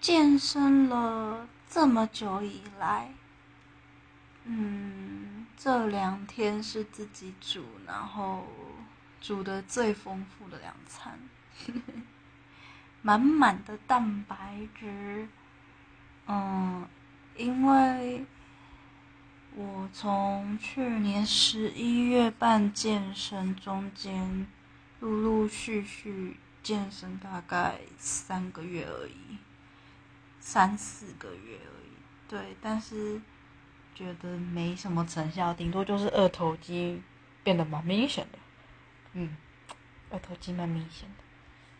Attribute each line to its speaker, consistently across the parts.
Speaker 1: 健身了这么久以来，嗯，这两天是自己煮，然后煮的最丰富的两餐，满满的蛋白质。嗯，因为我从去年十一月半健身中间，陆陆续续健身大概三个月而已。三四个月而已，对，但是觉得没什么成效，顶多就是二头肌变得蛮明显的，嗯，二头肌蛮明显的，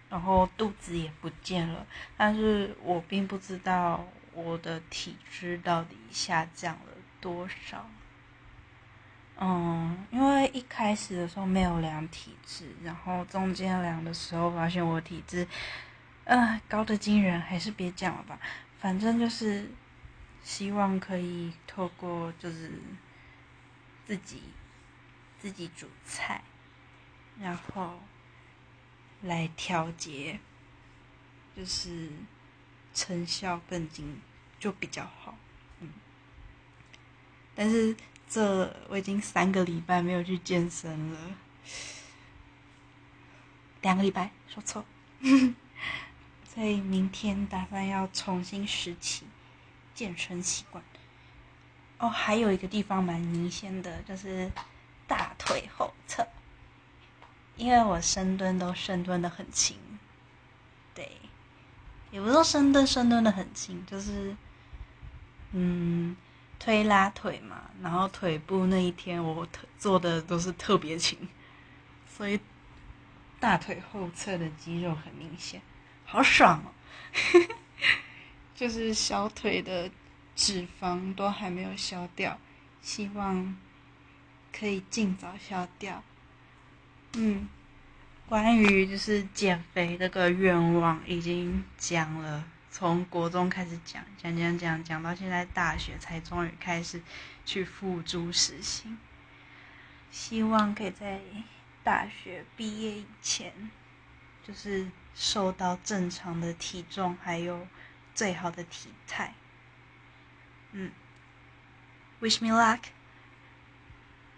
Speaker 1: 然后肚子也不见了，但是我并不知道我的体质到底下降了多少，嗯，因为一开始的时候没有量体质，然后中间量的时候发现我体质。呃，高的惊人，还是别讲了吧。反正就是希望可以透过就是自己自己煮菜，然后来调节，就是成效更精就比较好。嗯，但是这我已经三个礼拜没有去健身了，两个礼拜说错。所以明天打算要重新拾起健身习惯。哦，还有一个地方蛮明显的，就是大腿后侧，因为我深蹲都深蹲的很轻，对，也不是说深蹲深蹲的很轻，就是嗯推拉腿嘛，然后腿部那一天我做的都是特别轻，所以大腿后侧的肌肉很明显。好爽哦！就是小腿的脂肪都还没有消掉，希望可以尽早消掉。嗯，关于就是减肥这个愿望已经讲了，从国中开始讲，讲讲讲讲到现在大学才终于开始去付诸实行。希望可以在大学毕业以前，就是。瘦到正常的体重，还有最好的体态。嗯，Wish me luck。